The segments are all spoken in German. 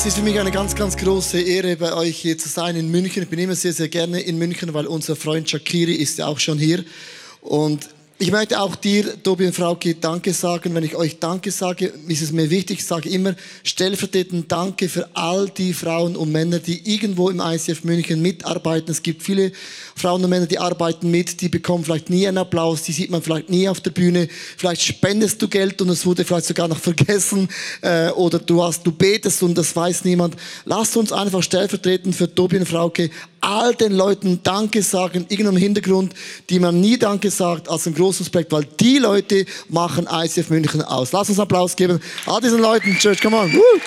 Es ist für mich eine ganz, ganz große Ehre, bei euch hier zu sein in München. Ich bin immer sehr, sehr gerne in München, weil unser Freund Shakiri ist ja auch schon hier. Und ich möchte auch dir, Tobi und Frauke, Danke sagen. Wenn ich euch Danke sage, ist es mir wichtig, ich sage immer stellvertretend Danke für all die Frauen und Männer, die irgendwo im ICF München mitarbeiten. Es gibt viele Frauen und Männer, die arbeiten mit, die bekommen vielleicht nie einen Applaus, die sieht man vielleicht nie auf der Bühne. Vielleicht spendest du Geld und es wurde vielleicht sogar noch vergessen äh, oder du hast, du betest und das weiß niemand. Lass uns einfach stellvertretend für Tobi und Frauke all den Leuten Danke sagen, irgendeinem Hintergrund, die man nie Danke sagt, als ein großes Projekt, weil die Leute machen ICF München aus. Lass uns Applaus geben. All diesen Leuten, Church, come on. Woo.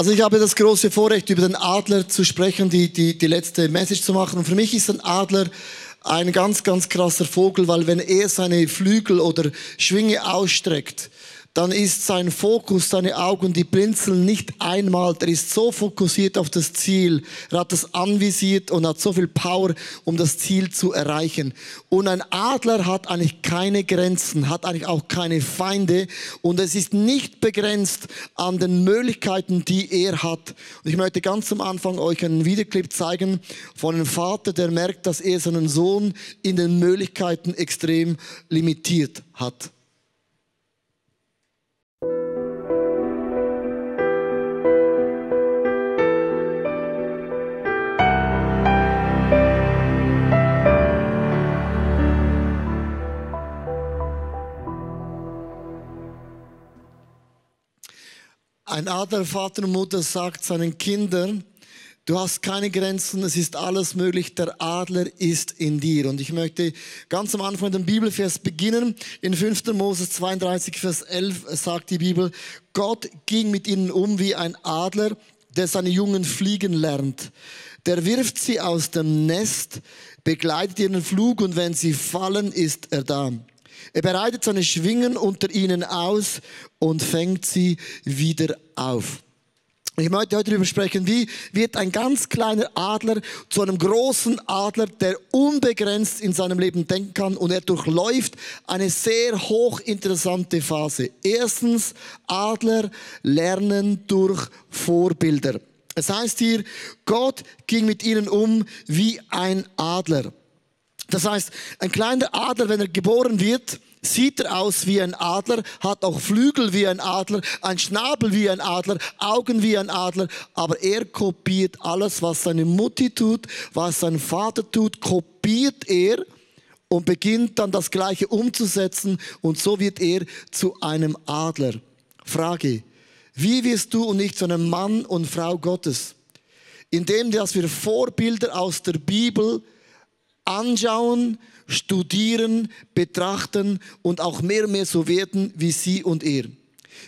Also ich habe das große Vorrecht, über den Adler zu sprechen, die, die, die letzte Message zu machen. Und für mich ist ein Adler ein ganz, ganz krasser Vogel, weil wenn er seine Flügel oder Schwinge ausstreckt, dann ist sein Fokus, seine Augen, die blinzeln nicht einmal. Er ist so fokussiert auf das Ziel. Er hat das anvisiert und hat so viel Power, um das Ziel zu erreichen. Und ein Adler hat eigentlich keine Grenzen, hat eigentlich auch keine Feinde und es ist nicht begrenzt an den Möglichkeiten, die er hat. Und ich möchte ganz am Anfang euch einen Videoclip zeigen von einem Vater, der merkt, dass er seinen Sohn in den Möglichkeiten extrem limitiert hat. Ein anderer Vater und Mutter sagt seinen Kindern, du hast keine Grenzen, es ist alles möglich, der Adler ist in dir. Und ich möchte ganz am Anfang den Bibelvers beginnen. In 5. Moses 32, Vers 11 sagt die Bibel, Gott ging mit ihnen um wie ein Adler, der seine Jungen fliegen lernt. Der wirft sie aus dem Nest, begleitet ihren Flug und wenn sie fallen, ist er da. Er bereitet seine Schwingen unter ihnen aus und fängt sie wieder auf. Ich möchte heute darüber sprechen, wie wird ein ganz kleiner Adler zu einem großen Adler, der unbegrenzt in seinem Leben denken kann und er durchläuft eine sehr hochinteressante Phase. Erstens, Adler lernen durch Vorbilder. Es heißt hier, Gott ging mit ihnen um wie ein Adler. Das heißt, ein kleiner Adler, wenn er geboren wird, sieht er aus wie ein Adler, hat auch Flügel wie ein Adler, ein Schnabel wie ein Adler, Augen wie ein Adler, aber er kopiert alles, was seine Mutti tut, was sein Vater tut, kopiert er und beginnt dann das Gleiche umzusetzen und so wird er zu einem Adler. Frage, wie wirst du und ich zu einem Mann und Frau Gottes? Indem, dass wir Vorbilder aus der Bibel anschauen, studieren, betrachten und auch mehr und mehr so werden wie sie und er.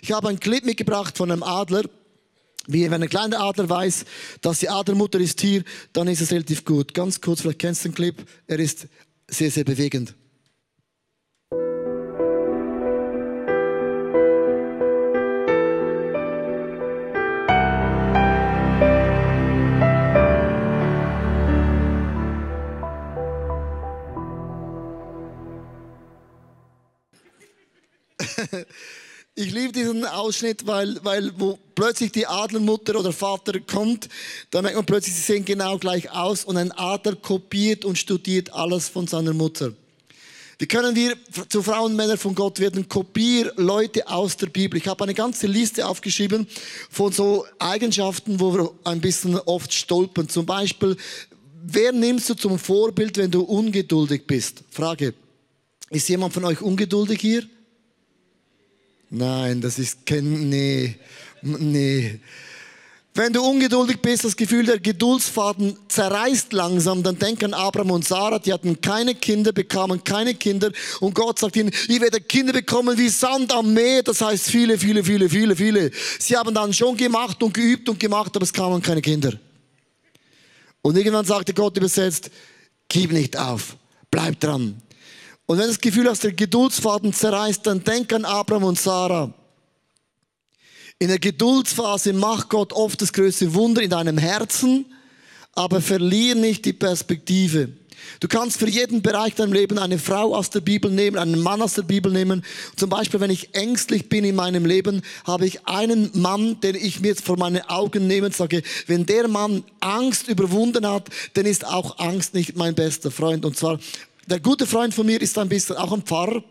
Ich habe einen Clip mitgebracht von einem Adler. Wie wenn ein kleiner Adler weiß, dass die Adlermutter ist hier, dann ist es relativ gut. Ganz kurz, vielleicht kennst du den Clip. Er ist sehr, sehr bewegend. Ich liebe diesen Ausschnitt, weil, weil wo plötzlich die Adlermutter oder Vater kommt, da merkt man plötzlich, sie sehen genau gleich aus und ein Adler kopiert und studiert alles von seiner Mutter. Wie können wir zu Frauen und Männern von Gott werden? Kopier Leute aus der Bibel. Ich habe eine ganze Liste aufgeschrieben von so Eigenschaften, wo wir ein bisschen oft stolpern. Zum Beispiel, wer nimmst du zum Vorbild, wenn du ungeduldig bist? Frage. Ist jemand von euch ungeduldig hier? Nein, das ist kein, nee, nee. Wenn du ungeduldig bist, das Gefühl, der Geduldsfaden zerreißt langsam, dann denk an Abraham und Sarah, die hatten keine Kinder, bekamen keine Kinder und Gott sagt ihnen, ich werde Kinder bekommen wie Sand am Meer, das heißt viele, viele, viele, viele, viele. Sie haben dann schon gemacht und geübt und gemacht, aber es kamen keine Kinder. Und irgendwann sagte Gott übersetzt, gib nicht auf, bleib dran. Und wenn du das Gefühl hast, der Geduldsfaden zerreißt, dann denk an Abraham und Sarah. In der Geduldsphase macht Gott oft das größte Wunder in deinem Herzen, aber verlier nicht die Perspektive. Du kannst für jeden Bereich deinem Leben eine Frau aus der Bibel nehmen, einen Mann aus der Bibel nehmen. Zum Beispiel, wenn ich ängstlich bin in meinem Leben, habe ich einen Mann, den ich mir jetzt vor meine Augen nehme und sage, wenn der Mann Angst überwunden hat, dann ist auch Angst nicht mein bester Freund. Und zwar, der gute Freund von mir ist ein bisschen auch ein Pfarrer,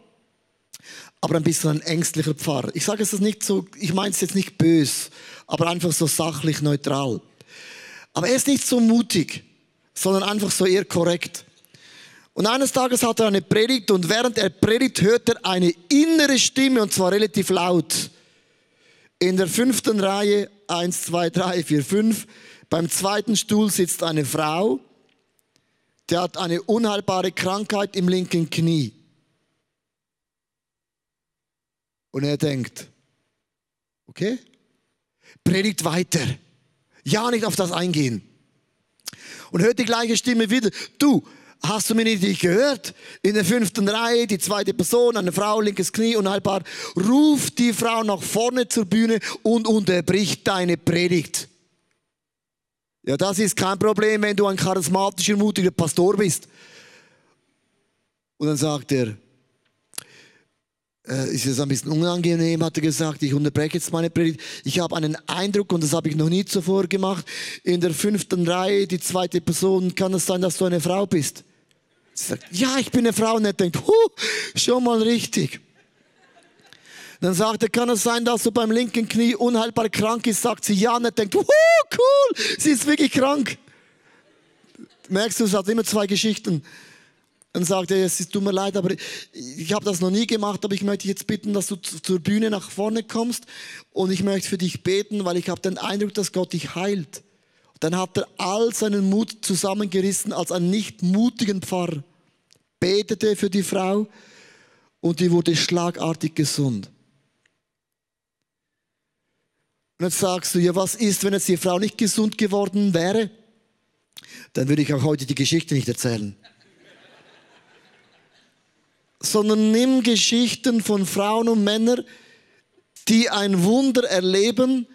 aber ein bisschen ein ängstlicher Pfarrer. Ich sage es nicht so, ich meine es jetzt nicht bös, aber einfach so sachlich neutral. Aber er ist nicht so mutig, sondern einfach so eher korrekt. Und eines Tages hat er eine Predigt und während er predigt hört er eine innere Stimme und zwar relativ laut. In der fünften Reihe, eins, zwei, drei, vier, fünf, beim zweiten Stuhl sitzt eine Frau, die hat eine unheilbare Krankheit im linken Knie. Und er denkt, okay, predigt weiter. Ja, nicht auf das eingehen. Und hört die gleiche Stimme wieder. Du, hast du mir nicht gehört? In der fünften Reihe, die zweite Person, eine Frau, linkes Knie, unheilbar. Ruft die Frau nach vorne zur Bühne und unterbricht deine Predigt. Ja, das ist kein Problem, wenn du ein charismatischer, mutiger Pastor bist. Und dann sagt er, äh, ist es ein bisschen unangenehm, hat er gesagt, ich unterbreche jetzt meine Predigt. Ich habe einen Eindruck, und das habe ich noch nie zuvor gemacht, in der fünften Reihe, die zweite Person, kann es sein, dass du eine Frau bist? Sie sagt, ja, ich bin eine Frau. Und er denkt, huh, schon mal richtig. Dann sagt er, kann es sein, dass du beim linken Knie unheilbar krank bist? Sagt sie, ja. Und er denkt, cool, sie ist wirklich krank. Merkst du, es hat immer zwei Geschichten. Dann sagt er, es tut mir leid, aber ich habe das noch nie gemacht, aber ich möchte dich jetzt bitten, dass du zur Bühne nach vorne kommst und ich möchte für dich beten, weil ich habe den Eindruck, dass Gott dich heilt. Dann hat er all seinen Mut zusammengerissen als einen nicht mutigen Pfarrer, betete für die Frau und die wurde schlagartig gesund. Und jetzt sagst du, ja, was ist, wenn jetzt die Frau nicht gesund geworden wäre? Dann würde ich auch heute die Geschichte nicht erzählen sondern nimm Geschichten von Frauen und Männern, die ein Wunder erleben.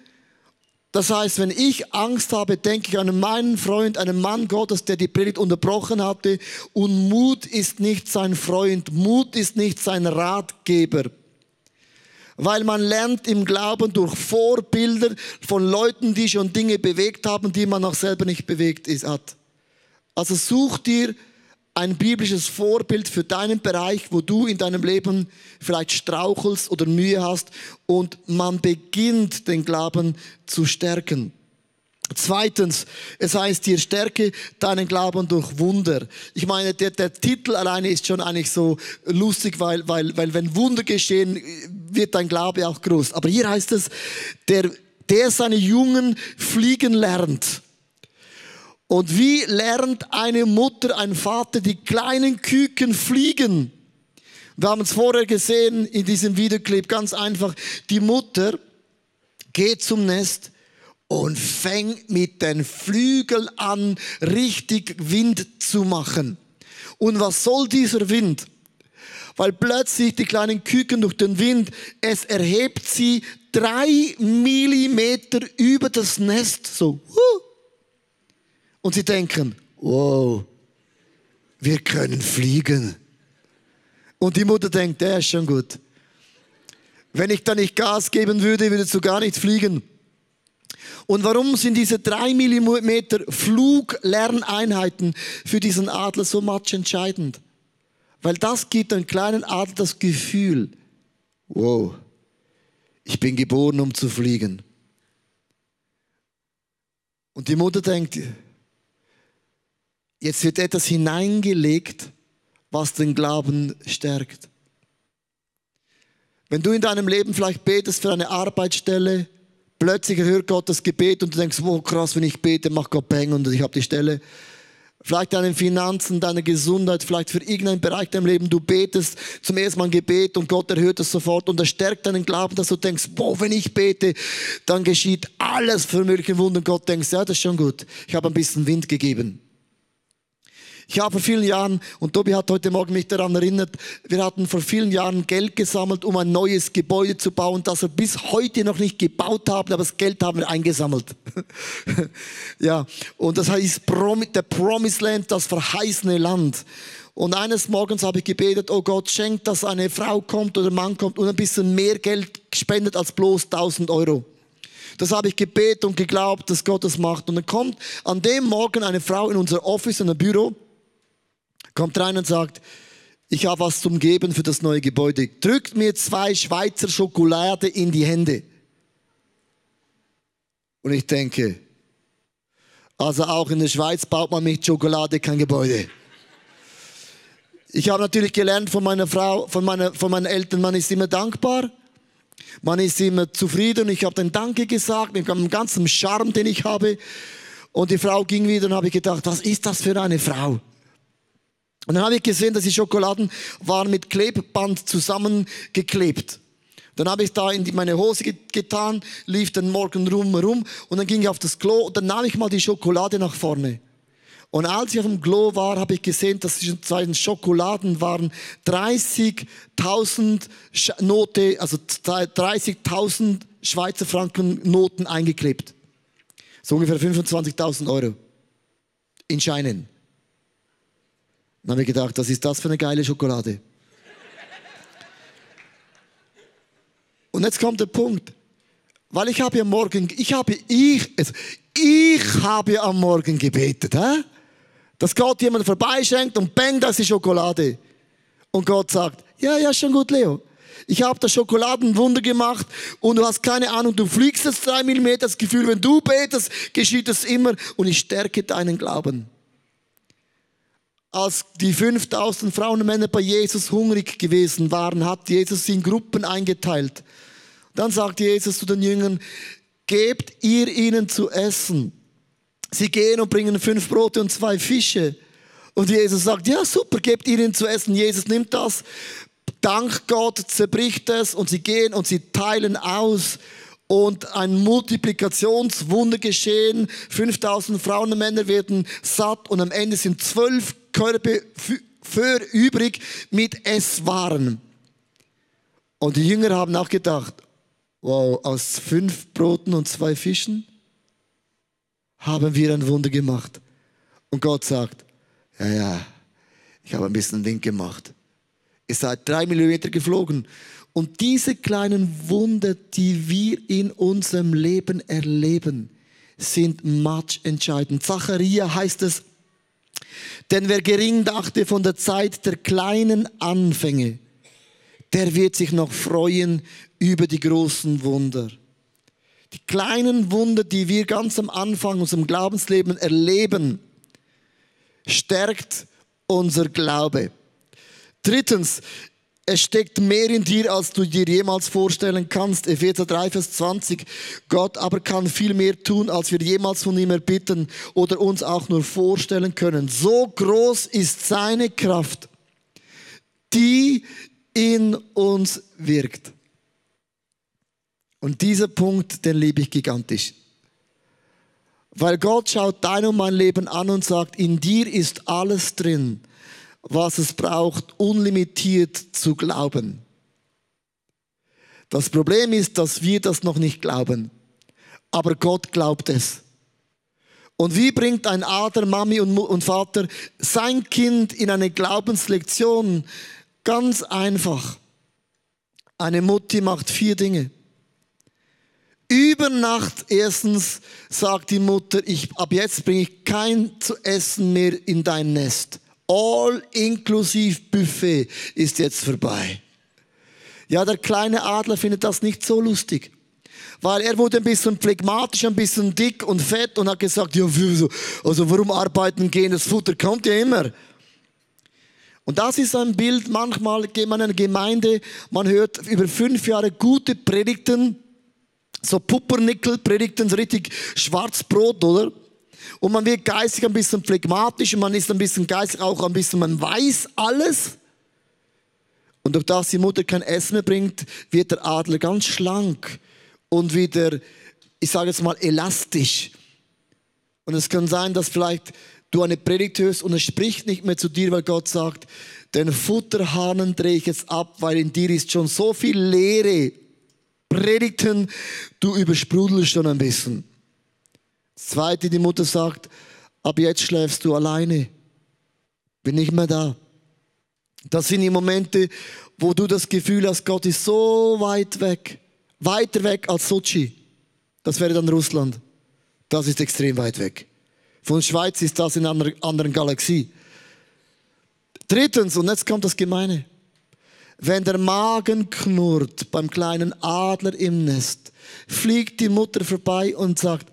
Das heißt, wenn ich Angst habe, denke ich an meinen Freund, einen Mann Gottes, der die Predigt unterbrochen hatte. Und Mut ist nicht sein Freund, Mut ist nicht sein Ratgeber. Weil man lernt im Glauben durch Vorbilder von Leuten, die schon Dinge bewegt haben, die man auch selber nicht bewegt ist, hat. Also such dir ein biblisches Vorbild für deinen Bereich, wo du in deinem Leben vielleicht strauchelst oder Mühe hast und man beginnt den Glauben zu stärken. Zweitens, es heißt hier, stärke deinen Glauben durch Wunder. Ich meine, der, der Titel alleine ist schon eigentlich so lustig, weil, weil, weil wenn Wunder geschehen, wird dein Glaube auch groß. Aber hier heißt es, der, der seine Jungen fliegen lernt. Und wie lernt eine Mutter, ein Vater die kleinen Küken fliegen? Wir haben es vorher gesehen in diesem Videoclip, ganz einfach. Die Mutter geht zum Nest und fängt mit den Flügeln an, richtig Wind zu machen. Und was soll dieser Wind? Weil plötzlich die kleinen Küken durch den Wind, es erhebt sie drei Millimeter über das Nest, so. Und sie denken, wow, wir können fliegen. Und die Mutter denkt, der ist schon gut. Wenn ich da nicht Gas geben würde, würdest du gar nicht fliegen. Und warum sind diese drei Millimeter Fluglerneinheiten für diesen Adler so much entscheidend? Weil das gibt einem kleinen Adler das Gefühl, wow, ich bin geboren, um zu fliegen. Und die Mutter denkt, Jetzt wird etwas hineingelegt, was den Glauben stärkt. Wenn du in deinem Leben vielleicht betest für eine Arbeitsstelle, plötzlich hört Gott das Gebet und du denkst, wow, krass, wenn ich bete, macht Gott Peng und ich habe die Stelle. Vielleicht deine Finanzen, deine Gesundheit, vielleicht für irgendeinen Bereich deinem Leben. Du betest zum ersten Mal ein Gebet und Gott erhört es sofort und er stärkt deinen Glauben, dass du denkst, wow, wenn ich bete, dann geschieht alles für mögliche Wunder. Und Gott denkt, ja, das ist schon gut. Ich habe ein bisschen Wind gegeben. Ich habe vor vielen Jahren, und Tobi hat heute Morgen mich daran erinnert, wir hatten vor vielen Jahren Geld gesammelt, um ein neues Gebäude zu bauen, das wir bis heute noch nicht gebaut haben, aber das Geld haben wir eingesammelt. ja, und das heißt der Promised Land, das verheißene Land. Und eines Morgens habe ich gebetet, oh Gott, schenk, dass eine Frau kommt oder ein Mann kommt und ein bisschen mehr Geld spendet als bloß 1000 Euro. Das habe ich gebetet und geglaubt, dass Gott das macht. Und dann kommt an dem Morgen eine Frau in unser Office, in ein Büro, kommt rein und sagt, ich habe was zum Geben für das neue Gebäude. Drückt mir zwei Schweizer Schokolade in die Hände. Und ich denke, also auch in der Schweiz baut man mit Schokolade kein Gebäude. Ich habe natürlich gelernt von meiner Frau, von, meiner, von meinen Eltern, man ist immer dankbar. Man ist immer zufrieden. Ich habe den Danke gesagt mit dem ganzen Charme, den ich habe. Und die Frau ging wieder und habe gedacht, was ist das für eine Frau? Und dann habe ich gesehen, dass die Schokoladen waren mit Klebband zusammengeklebt. Dann habe ich da in meine Hose getan, lief den Morgen rum, rum und dann ging ich auf das Klo und dann nahm ich mal die Schokolade nach vorne. Und als ich auf dem Klo war, habe ich gesehen, dass zwischen zwei Schokoladen waren 30.000 Note, also 30.000 Schweizer Franken Noten eingeklebt. So ungefähr 25.000 Euro. In Scheinen. Dann habe ich gedacht, was ist das für eine geile Schokolade? Und jetzt kommt der Punkt. Weil ich habe ja morgen, ich habe, ich, also ich habe am Morgen gebetet, hä? dass Gott jemand vorbeischenkt und bang, das ist Schokolade. Und Gott sagt, ja, ja, schon gut, Leo. Ich habe das Schokoladenwunder gemacht und du hast keine Ahnung, du fliegst jetzt drei Millimeter, das Gefühl, wenn du betest, geschieht es immer und ich stärke deinen Glauben als die 5000 Frauen und Männer bei Jesus hungrig gewesen waren, hat Jesus sie in Gruppen eingeteilt. Dann sagt Jesus zu den Jüngern, gebt ihr ihnen zu essen. Sie gehen und bringen fünf Brote und zwei Fische. Und Jesus sagt, ja super, gebt ihnen zu essen. Jesus nimmt das, dankt Gott, zerbricht es und sie gehen und sie teilen aus und ein Multiplikationswunder geschehen. 5000 Frauen und Männer werden satt und am Ende sind 12 Körper für übrig mit Esswaren. Und die Jünger haben auch gedacht, wow, aus fünf Broten und zwei Fischen haben wir ein Wunder gemacht. Und Gott sagt, ja, ja, ich habe ein bisschen Wind gemacht. Ihr seid drei Millimeter geflogen. Und diese kleinen Wunder, die wir in unserem Leben erleben, sind matsch entscheidend. Zachariah heißt es denn wer gering dachte von der Zeit der kleinen Anfänge, der wird sich noch freuen über die großen Wunder. Die kleinen Wunder, die wir ganz am Anfang unserem Glaubensleben erleben, stärkt unser Glaube. Drittens, es steckt mehr in dir, als du dir jemals vorstellen kannst. Epheser 3, Vers 20. Gott aber kann viel mehr tun, als wir jemals von ihm erbitten oder uns auch nur vorstellen können. So groß ist seine Kraft, die in uns wirkt. Und dieser Punkt, den liebe ich gigantisch. Weil Gott schaut dein und mein Leben an und sagt, in dir ist alles drin, was es braucht, unlimitiert zu glauben. Das Problem ist, dass wir das noch nicht glauben. Aber Gott glaubt es. Und wie bringt ein Ader, Mami und Vater sein Kind in eine Glaubenslektion? Ganz einfach. Eine Mutti macht vier Dinge. Über Nacht erstens sagt die Mutter, ich, ab jetzt bringe ich kein zu essen mehr in dein Nest. All inklusive Buffet ist jetzt vorbei. Ja, der kleine Adler findet das nicht so lustig. Weil er wurde ein bisschen phlegmatisch, ein bisschen dick und fett und hat gesagt, ja, also warum arbeiten gehen, das Futter kommt ja immer. Und das ist ein Bild, manchmal geht man in eine Gemeinde, man hört über fünf Jahre gute Predigten, so Puppernickel-Predigten, so richtig Schwarzbrot, oder? Und man wird geistig ein bisschen phlegmatisch und man ist ein bisschen geistig auch ein bisschen, man weiß alles. Und durch das die Mutter kein Essen mehr bringt, wird der Adler ganz schlank und wieder, ich sage jetzt mal, elastisch. Und es kann sein, dass vielleicht du eine Predigt hörst und es spricht nicht mehr zu dir, weil Gott sagt, den Futterhahn drehe ich jetzt ab, weil in dir ist schon so viel Leere. Predigten, du übersprudelst schon ein bisschen. Das zweite, die Mutter sagt, ab jetzt schläfst du alleine. Bin nicht mehr da. Das sind die Momente, wo du das Gefühl hast, Gott ist so weit weg. Weiter weg als Sochi. Das wäre dann Russland. Das ist extrem weit weg. Von Schweiz ist das in einer anderen Galaxie. Drittens, und jetzt kommt das Gemeine. Wenn der Magen knurrt beim kleinen Adler im Nest, fliegt die Mutter vorbei und sagt,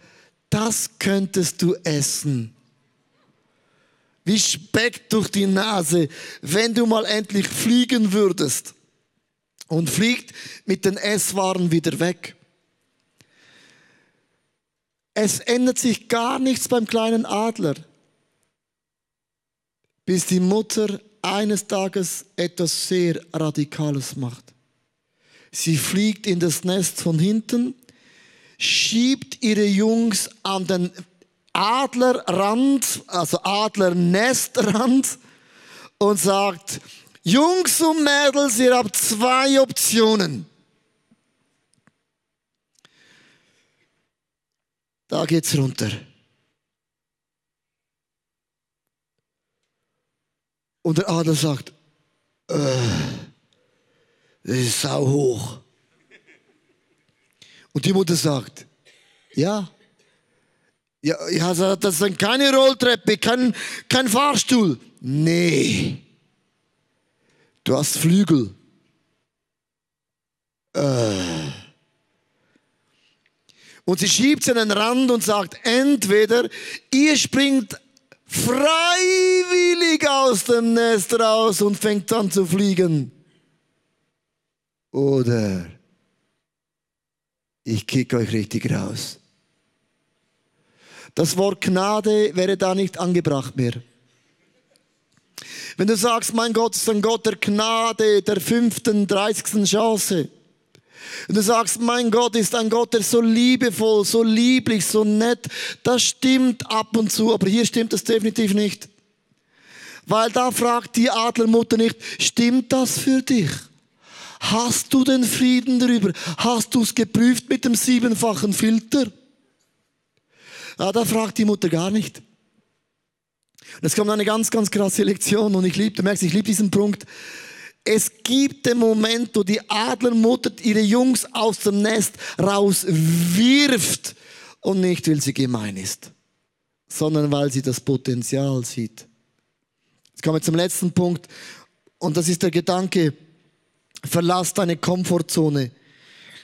das könntest du essen. Wie Speck durch die Nase, wenn du mal endlich fliegen würdest. Und fliegt mit den Esswaren wieder weg. Es ändert sich gar nichts beim kleinen Adler, bis die Mutter eines Tages etwas sehr Radikales macht. Sie fliegt in das Nest von hinten, schiebt ihre Jungs an den Adlerrand, also Adlernestrand und sagt, Jungs und Mädels, ihr habt zwei Optionen. Da geht's runter. Und der Adler sagt, äh, das ist sau hoch. Und die Mutter sagt, ja. Ja, ja das ist keine Rolltreppe, kein, kein Fahrstuhl. Nee. Du hast Flügel. Äh. Und sie schiebt sie an den Rand und sagt, entweder ihr springt freiwillig aus dem Nest raus und fängt an zu fliegen. Oder ich kick euch richtig raus. Das Wort Gnade wäre da nicht angebracht mehr. Wenn du sagst, mein Gott ist ein Gott der Gnade, der fünften, dreißigsten Chance, und du sagst, mein Gott ist ein Gott, der so liebevoll, so lieblich, so nett. Das stimmt ab und zu, aber hier stimmt es definitiv nicht. Weil da fragt die Adlermutter nicht, stimmt das für dich? Hast du den Frieden darüber? Hast du es geprüft mit dem siebenfachen Filter? Ja, da fragt die Mutter gar nicht. Und es kommt eine ganz, ganz krasse Lektion und ich liebe, du merkst, ich liebe diesen Punkt. Es gibt den Moment, wo die Adlermutter ihre Jungs aus dem Nest rauswirft und nicht, weil sie gemein ist, sondern weil sie das Potenzial sieht. Jetzt kommen wir zum letzten Punkt und das ist der Gedanke, verlass deine Komfortzone.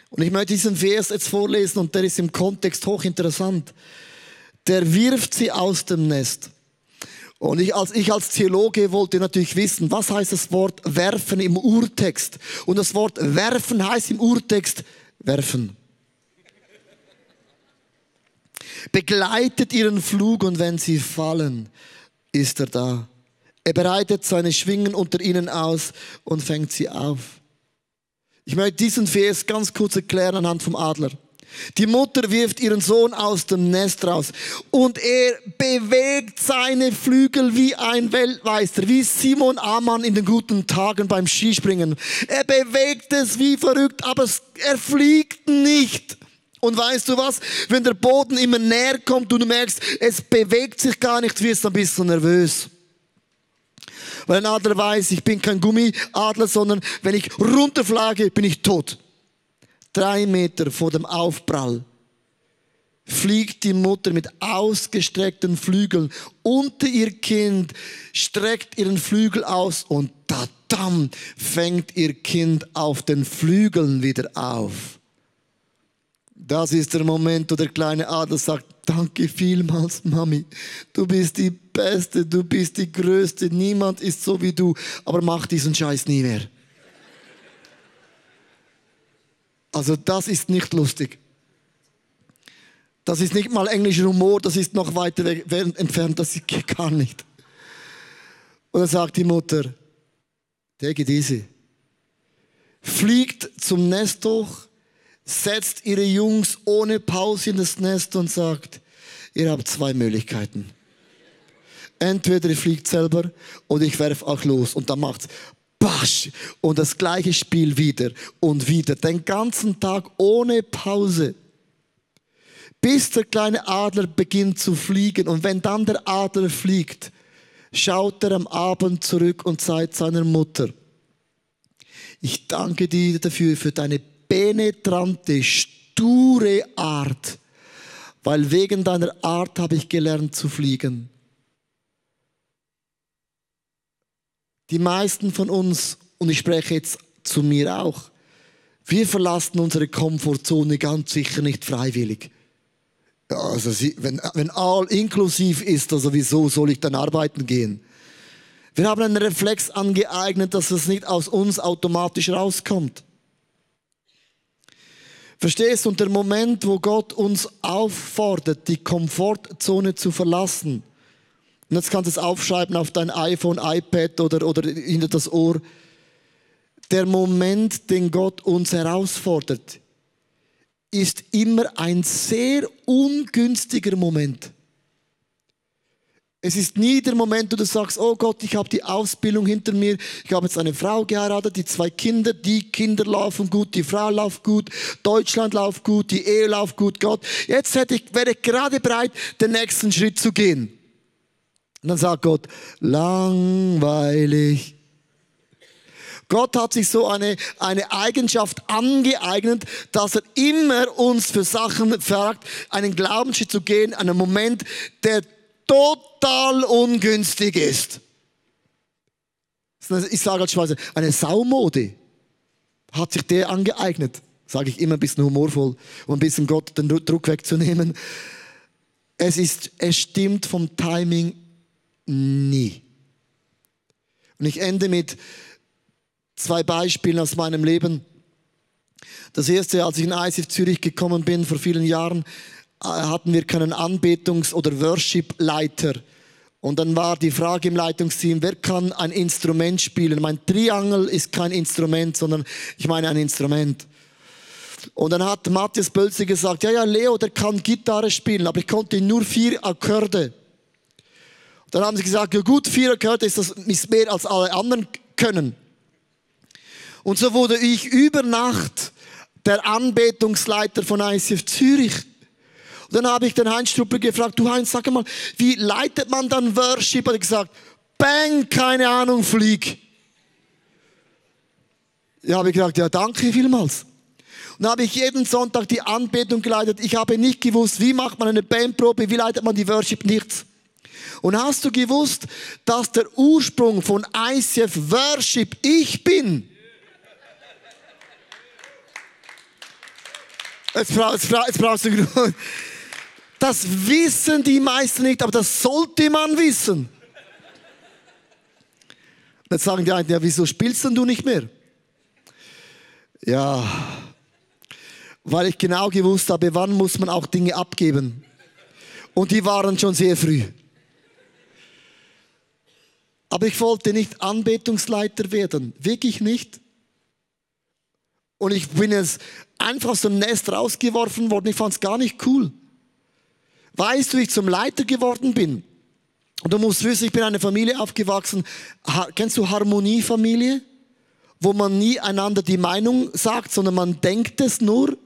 Und ich möchte diesen Vers jetzt vorlesen und der ist im Kontext hochinteressant. Der wirft sie aus dem Nest. Und ich als, ich als Theologe wollte natürlich wissen, was heißt das Wort werfen im Urtext? Und das Wort werfen heißt im Urtext werfen. Begleitet ihren Flug und wenn sie fallen, ist er da. Er bereitet seine Schwingen unter ihnen aus und fängt sie auf. Ich möchte diesen Vers ganz kurz erklären anhand vom Adler. Die Mutter wirft ihren Sohn aus dem Nest raus und er bewegt seine Flügel wie ein Weltmeister, wie Simon Amann in den guten Tagen beim Skispringen. Er bewegt es wie verrückt, aber er fliegt nicht. Und weißt du was? Wenn der Boden immer näher kommt und du merkst, es bewegt sich gar nicht, wirst du ein bisschen nervös. Weil ein Adler weiß, ich bin kein Gummiadler, sondern wenn ich runterflage, bin ich tot drei Meter vor dem Aufprall fliegt die Mutter mit ausgestreckten Flügeln unter ihr Kind, streckt ihren Flügel aus und tadam, fängt ihr Kind auf den Flügeln wieder auf. Das ist der Moment, wo der kleine Adler sagt, danke vielmals, Mami. Du bist die Beste, du bist die Größte, niemand ist so wie du, aber mach diesen Scheiß nie mehr. Also das ist nicht lustig. Das ist nicht mal englischer Humor, das ist noch weiter entfernt, das geht gar nicht. Und dann sagt die Mutter, take it easy. Fliegt zum Nest hoch, setzt ihre Jungs ohne Pause in das Nest und sagt, ihr habt zwei Möglichkeiten. Entweder ich fliege selber oder ich werfe auch los und dann macht's Basch und das gleiche Spiel wieder und wieder, den ganzen Tag ohne Pause. Bis der kleine Adler beginnt zu fliegen und wenn dann der Adler fliegt, schaut er am Abend zurück und sagt seiner Mutter, ich danke dir dafür, für deine penetrante, sture Art, weil wegen deiner Art habe ich gelernt zu fliegen. Die meisten von uns, und ich spreche jetzt zu mir auch, wir verlassen unsere Komfortzone ganz sicher nicht freiwillig. Ja, also wenn, wenn all inklusiv ist, also wieso soll ich dann arbeiten gehen? Wir haben einen Reflex angeeignet, dass es nicht aus uns automatisch rauskommt. Verstehst du? Und der Moment, wo Gott uns auffordert, die Komfortzone zu verlassen, und jetzt kannst du es aufschreiben auf dein iPhone, iPad oder, oder hinter das Ohr, der Moment, den Gott uns herausfordert, ist immer ein sehr ungünstiger Moment. Es ist nie der Moment, wo du sagst, oh Gott, ich habe die Ausbildung hinter mir, ich habe jetzt eine Frau geheiratet, die zwei Kinder, die Kinder laufen gut, die Frau läuft gut, Deutschland läuft gut, die Ehe läuft gut, Gott. Jetzt hätte ich, wäre ich gerade bereit, den nächsten Schritt zu gehen. Und dann sagt Gott, langweilig. Gott hat sich so eine, eine Eigenschaft angeeignet, dass er immer uns für Sachen fragt, einen Glaubensschritt zu gehen, einen Moment, der total ungünstig ist. Ich sage als Schweizer, eine Saumode hat sich der angeeignet. Sage ich immer ein bisschen humorvoll, um ein bisschen Gott den Druck wegzunehmen. Es ist, es stimmt vom Timing nie. Und ich ende mit zwei Beispielen aus meinem Leben. Das erste, als ich in ICF Zürich gekommen bin vor vielen Jahren, hatten wir keinen Anbetungs- oder Worship-Leiter. Und dann war die Frage im Leitungsteam, wer kann ein Instrument spielen? Mein Triangel ist kein Instrument, sondern ich meine ein Instrument. Und dann hat Matthias Bölze gesagt, ja, ja, Leo, der kann Gitarre spielen, aber ich konnte nur vier Akkorde. Dann haben sie gesagt, ja gut, vier Akkorde ist das ist mehr als alle anderen können. Und so wurde ich über Nacht der Anbetungsleiter von ICF Zürich. Dann habe ich den Heinz Struppel gefragt, du Heinz, sag mal, wie leitet man dann Worship? Und ich gesagt, bang, keine Ahnung, flieg. Ja, habe ich gesagt, ja, danke vielmals. Und dann habe ich jeden Sonntag die Anbetung geleitet. Ich habe nicht gewusst, wie macht man eine Bandprobe, wie leitet man die Worship, nichts. Und hast du gewusst, dass der Ursprung von ICF Worship ich bin? Jetzt, brauchst, jetzt brauchst du genug. Das wissen die meisten nicht, aber das sollte man wissen. Jetzt sagen die einen, ja, wieso spielst denn du nicht mehr? Ja, weil ich genau gewusst habe, wann muss man auch Dinge abgeben. Und die waren schon sehr früh. Aber ich wollte nicht Anbetungsleiter werden, wirklich nicht. Und ich bin jetzt einfach aus dem Nest rausgeworfen worden, ich fand es gar nicht cool. Weißt du, wie ich zum Leiter geworden bin? Und du musst wissen, ich bin in einer Familie aufgewachsen. kennst du Harmoniefamilie? Wo man nie einander die Meinung sagt, sondern man denkt es nur.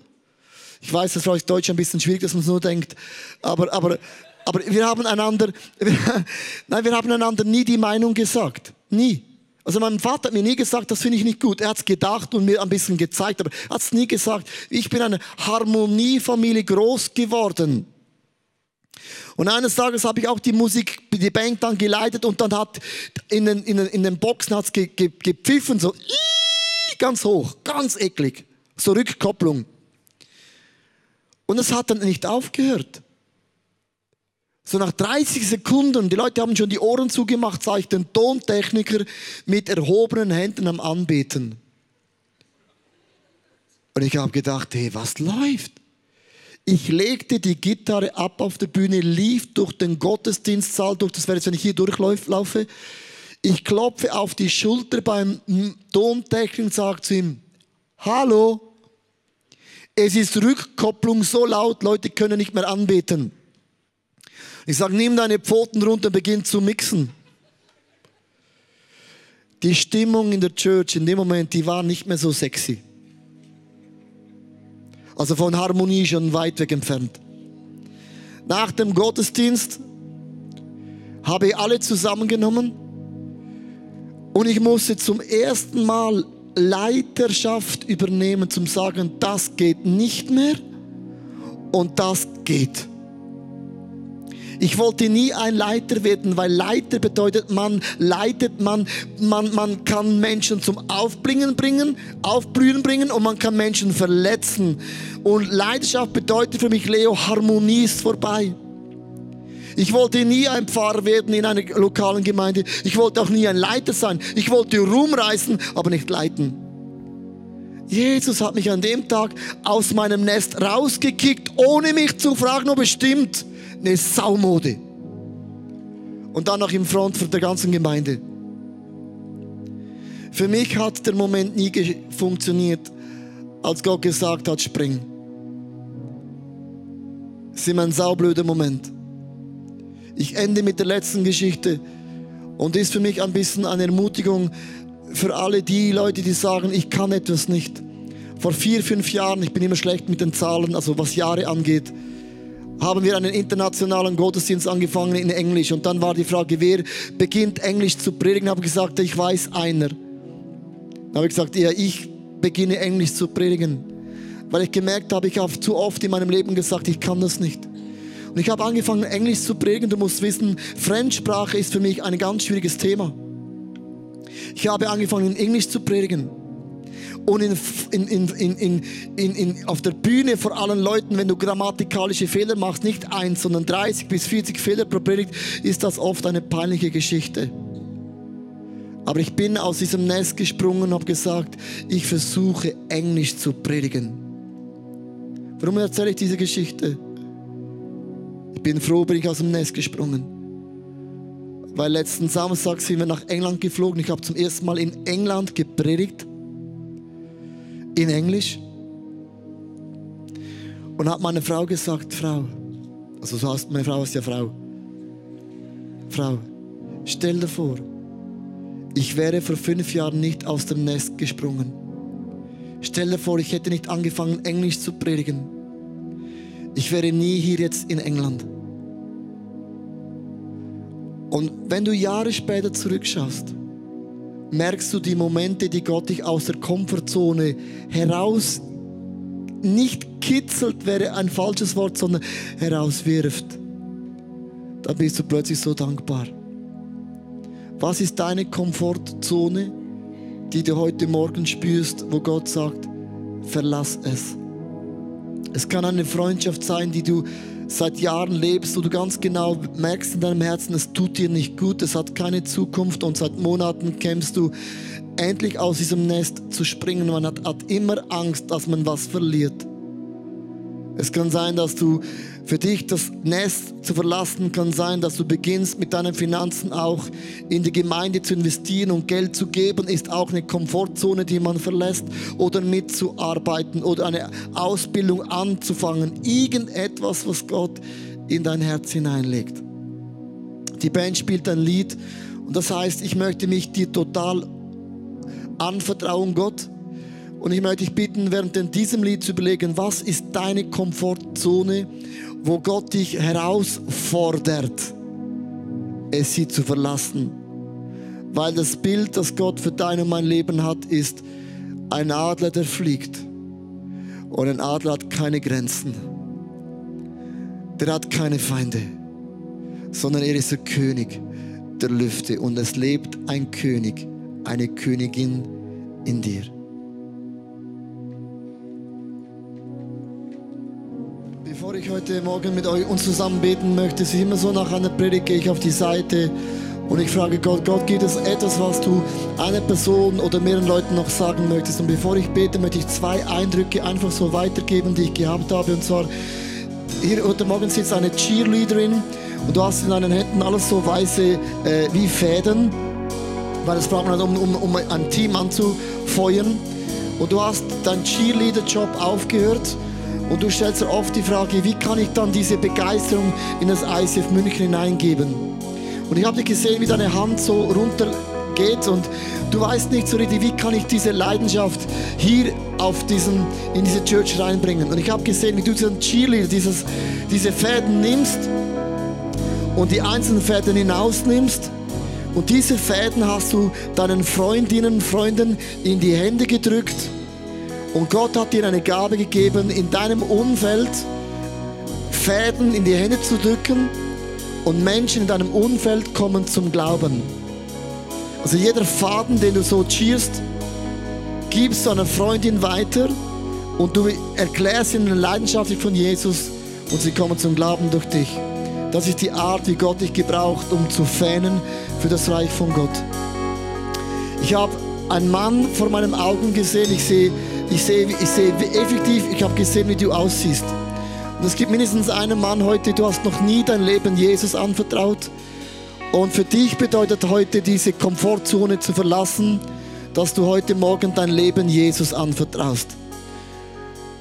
Ich weiß, das ist vielleicht Deutsch ein bisschen schwierig, dass man es nur denkt. Aber, aber, aber wir haben einander, nein, wir haben einander nie die Meinung gesagt. Nie. Also mein Vater hat mir nie gesagt, das finde ich nicht gut. Er hat es gedacht und mir ein bisschen gezeigt, aber er hat es nie gesagt. Ich bin eine Harmoniefamilie groß geworden. Und eines Tages habe ich auch die Musik, die Band dann geleitet und dann hat in den, in den, in den Boxen hat's ge, ge, gepfiffen, so ganz hoch, ganz eklig. So Rückkopplung. Und es hat dann nicht aufgehört. So nach 30 Sekunden, die Leute haben schon die Ohren zugemacht, sah ich den Tontechniker mit erhobenen Händen am Anbeten. Und ich habe gedacht, hey, was läuft? Ich legte die Gitarre ab auf der Bühne, lief durch den Gottesdienstsaal, durch das wäre jetzt, wenn ich hier durchlaufe. Ich klopfe auf die Schulter beim Tontechniker und sage zu ihm, Hallo, es ist Rückkopplung so laut, Leute können nicht mehr anbeten. Ich sage, nimm deine Pfoten runter und beginn zu mixen. Die Stimmung in der Church in dem Moment, die war nicht mehr so sexy. Also von Harmonie schon weit weg entfernt. Nach dem Gottesdienst habe ich alle zusammengenommen und ich musste zum ersten Mal Leiterschaft übernehmen, zum sagen, das geht nicht mehr und das geht. Ich wollte nie ein Leiter werden, weil Leiter bedeutet, man leitet, man, man, man kann Menschen zum Aufblingen bringen, Aufblühen bringen und man kann Menschen verletzen. Und Leidenschaft bedeutet für mich, Leo, Harmonie ist vorbei. Ich wollte nie ein Pfarrer werden in einer lokalen Gemeinde. Ich wollte auch nie ein Leiter sein. Ich wollte Ruhm reißen, aber nicht leiten. Jesus hat mich an dem Tag aus meinem Nest rausgekickt, ohne mich zu fragen, ob es stimmt eine Saumode. Und dann noch im Front für der ganzen Gemeinde. Für mich hat der Moment nie funktioniert, als Gott gesagt hat, spring. Das ist immer ein saublöder Moment. Ich ende mit der letzten Geschichte und ist für mich ein bisschen eine Ermutigung für alle die Leute, die sagen, ich kann etwas nicht. Vor vier, fünf Jahren, ich bin immer schlecht mit den Zahlen, also was Jahre angeht, haben wir einen internationalen Gottesdienst angefangen in Englisch. Und dann war die Frage, wer beginnt Englisch zu predigen? Ich habe gesagt, ich weiß einer. Dann habe ich gesagt, ja, ich beginne Englisch zu predigen. Weil ich gemerkt habe, ich habe zu oft in meinem Leben gesagt, ich kann das nicht. Und ich habe angefangen, Englisch zu predigen. Du musst wissen, Fremdsprache ist für mich ein ganz schwieriges Thema. Ich habe angefangen, in Englisch zu predigen und in, in, in, in, auf der Bühne vor allen Leuten, wenn du grammatikalische Fehler machst, nicht eins, sondern 30 bis 40 Fehler pro Predigt, ist das oft eine peinliche Geschichte. Aber ich bin aus diesem Nest gesprungen und habe gesagt, ich versuche Englisch zu predigen. Warum erzähle ich diese Geschichte? Ich bin froh, bin ich aus dem Nest gesprungen. Weil letzten Samstag sind wir nach England geflogen. Ich habe zum ersten Mal in England gepredigt in Englisch und hat meine Frau gesagt, Frau, also so heißt meine Frau ist ja Frau, Frau, stell dir vor, ich wäre vor fünf Jahren nicht aus dem Nest gesprungen. Stell dir vor, ich hätte nicht angefangen, Englisch zu predigen. Ich wäre nie hier jetzt in England. Und wenn du Jahre später zurückschaust, merkst du die Momente, die Gott dich aus der Komfortzone heraus nicht kitzelt, wäre ein falsches Wort, sondern herauswirft. Da bist du plötzlich so dankbar. Was ist deine Komfortzone, die du heute Morgen spürst, wo Gott sagt, verlass es? Es kann eine Freundschaft sein, die du seit Jahren lebst, wo du ganz genau merkst in deinem Herzen, es tut dir nicht gut, es hat keine Zukunft und seit Monaten kämpfst du endlich aus diesem Nest zu springen. Man hat, hat immer Angst, dass man was verliert. Es kann sein, dass du für dich das Nest zu verlassen kann sein, dass du beginnst mit deinen Finanzen auch in die Gemeinde zu investieren und Geld zu geben, ist auch eine Komfortzone, die man verlässt oder mitzuarbeiten oder eine Ausbildung anzufangen. Irgendetwas, was Gott in dein Herz hineinlegt. Die Band spielt ein Lied und das heißt, ich möchte mich dir total anvertrauen, Gott. Und ich möchte dich bitten, während diesem Lied zu überlegen, was ist deine Komfortzone, wo Gott dich herausfordert, es sie zu verlassen. Weil das Bild, das Gott für dein und mein Leben hat, ist ein Adler, der fliegt. Und ein Adler hat keine Grenzen. Der hat keine Feinde, sondern er ist der König der Lüfte. Und es lebt ein König, eine Königin in dir. Ich heute Morgen mit euch uns zusammen beten möchte, ist immer so nach einer Predigt gehe ich auf die Seite und ich frage Gott, Gott, gibt es etwas, was du einer Person oder mehreren Leuten noch sagen möchtest? Und bevor ich bete, möchte ich zwei Eindrücke einfach so weitergeben, die ich gehabt habe. Und zwar, hier heute Morgen sitzt eine Cheerleaderin und du hast in deinen Händen alles so weiße äh, wie Fäden, weil das braucht man halt, um, um, um ein Team anzufeuern. Und du hast deinen Cheerleader-Job aufgehört Und du stellst dir oft die Frage, wie kann ich dann diese Begeisterung in das ICF München hineingeben? Und ich habe dich gesehen, wie deine Hand so runter geht und du weißt nicht so richtig, wie kann ich diese Leidenschaft hier auf diesen, in diese Church reinbringen. Und ich habe gesehen, wie du diesen Cheerleader, dieses, diese Fäden nimmst und die einzelnen Fäden hinausnimmst. Und diese Fäden hast du deinen Freundinnen und Freunden in die Hände gedrückt. Und Gott hat dir eine Gabe gegeben, in deinem Umfeld Fäden in die Hände zu drücken und Menschen in deinem Umfeld kommen zum Glauben. Also jeder Faden, den du so cheerst, gibst du einer Freundin weiter und du erklärst ihnen leidenschaftlich von Jesus und sie kommen zum Glauben durch dich. Das ist die Art, wie Gott dich gebraucht, um zu fähnen für das Reich von Gott. Ich habe einen Mann vor meinen Augen gesehen. Ich sehe, ich sehe, ich sehe effektiv, ich habe gesehen, wie du aussiehst. Und es gibt mindestens einen Mann heute, du hast noch nie dein Leben Jesus anvertraut. Und für dich bedeutet heute diese Komfortzone zu verlassen, dass du heute Morgen dein Leben Jesus anvertraust.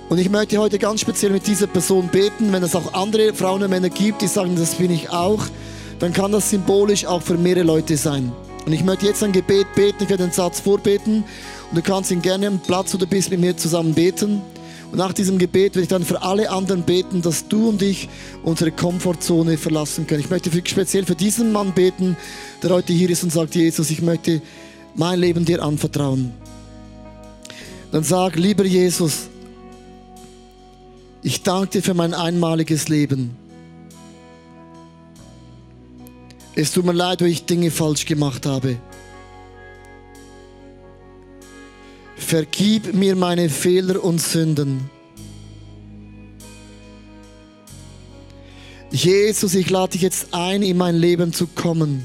Und ich möchte heute ganz speziell mit dieser Person beten, wenn es auch andere Frauen und Männer gibt, die sagen, das bin ich auch, dann kann das symbolisch auch für mehrere Leute sein. Und ich möchte jetzt ein Gebet beten, ich werde den Satz vorbeten und du kannst ihn gerne am Platz, wo du bist, mit mir zusammen beten. Und nach diesem Gebet werde ich dann für alle anderen beten, dass du und ich unsere Komfortzone verlassen können. Ich möchte für, speziell für diesen Mann beten, der heute hier ist und sagt, Jesus, ich möchte mein Leben dir anvertrauen. Dann sag, lieber Jesus, ich danke dir für mein einmaliges Leben. Es tut mir leid, wo ich Dinge falsch gemacht habe. Vergib mir meine Fehler und Sünden. Jesus, ich lade dich jetzt ein, in mein Leben zu kommen.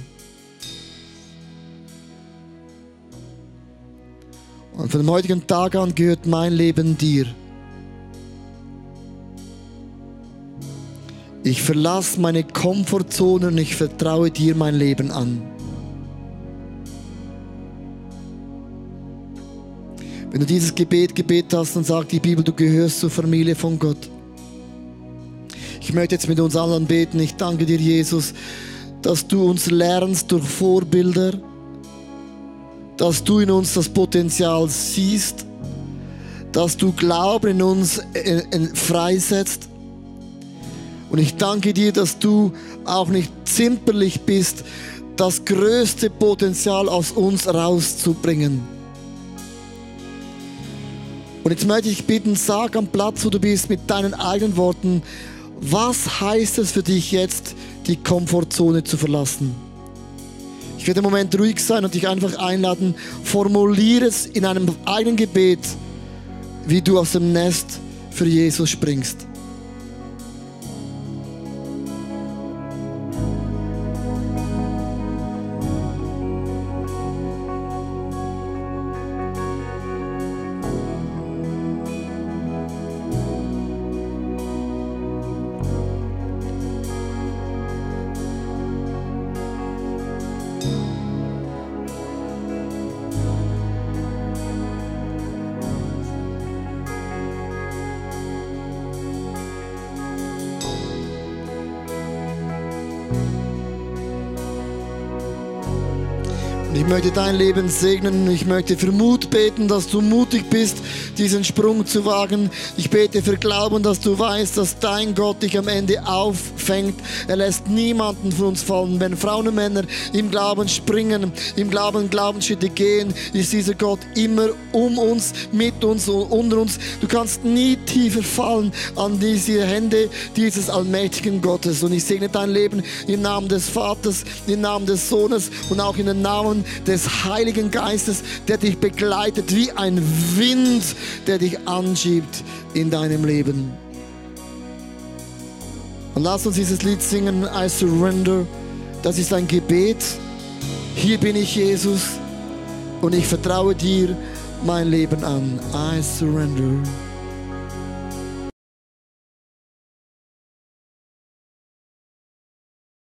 Und von dem heutigen Tag an gehört mein Leben dir. Ich verlasse meine Komfortzone und ich vertraue dir mein Leben an. Wenn du dieses Gebet gebetet hast, dann sagt die Bibel, du gehörst zur Familie von Gott. Ich möchte jetzt mit uns allen beten. Ich danke dir, Jesus, dass du uns lernst durch Vorbilder, dass du in uns das Potenzial siehst, dass du Glauben in uns äh, äh, freisetzt. Und ich danke dir, dass du auch nicht zimperlich bist, das größte Potenzial aus uns rauszubringen. Und jetzt möchte ich bitten, sag am Platz, wo du bist, mit deinen eigenen Worten, was heißt es für dich jetzt, die Komfortzone zu verlassen? Ich werde im Moment ruhig sein und dich einfach einladen, formuliere es in einem eigenen Gebet, wie du aus dem Nest für Jesus springst. Ich möchte dein Leben segnen. Ich möchte für Mut beten, dass du mutig bist, diesen Sprung zu wagen. Ich bete für Glauben, dass du weißt, dass dein Gott dich am Ende auffängt. Er lässt niemanden von uns fallen. Wenn Frauen und Männer im Glauben springen, im Glauben Glaubensschritte gehen, ist dieser Gott immer um uns, mit uns und unter uns. Du kannst nie tiefer fallen an diese Hände dieses allmächtigen Gottes. Und ich segne dein Leben im Namen des Vaters, im Namen des Sohnes und auch in den Namen des Heiligen Geistes, der dich begleitet wie ein Wind, der dich anschiebt in deinem Leben. Und lass uns dieses Lied singen, I surrender. Das ist ein Gebet. Hier bin ich, Jesus, und ich vertraue dir mein Leben an. I surrender.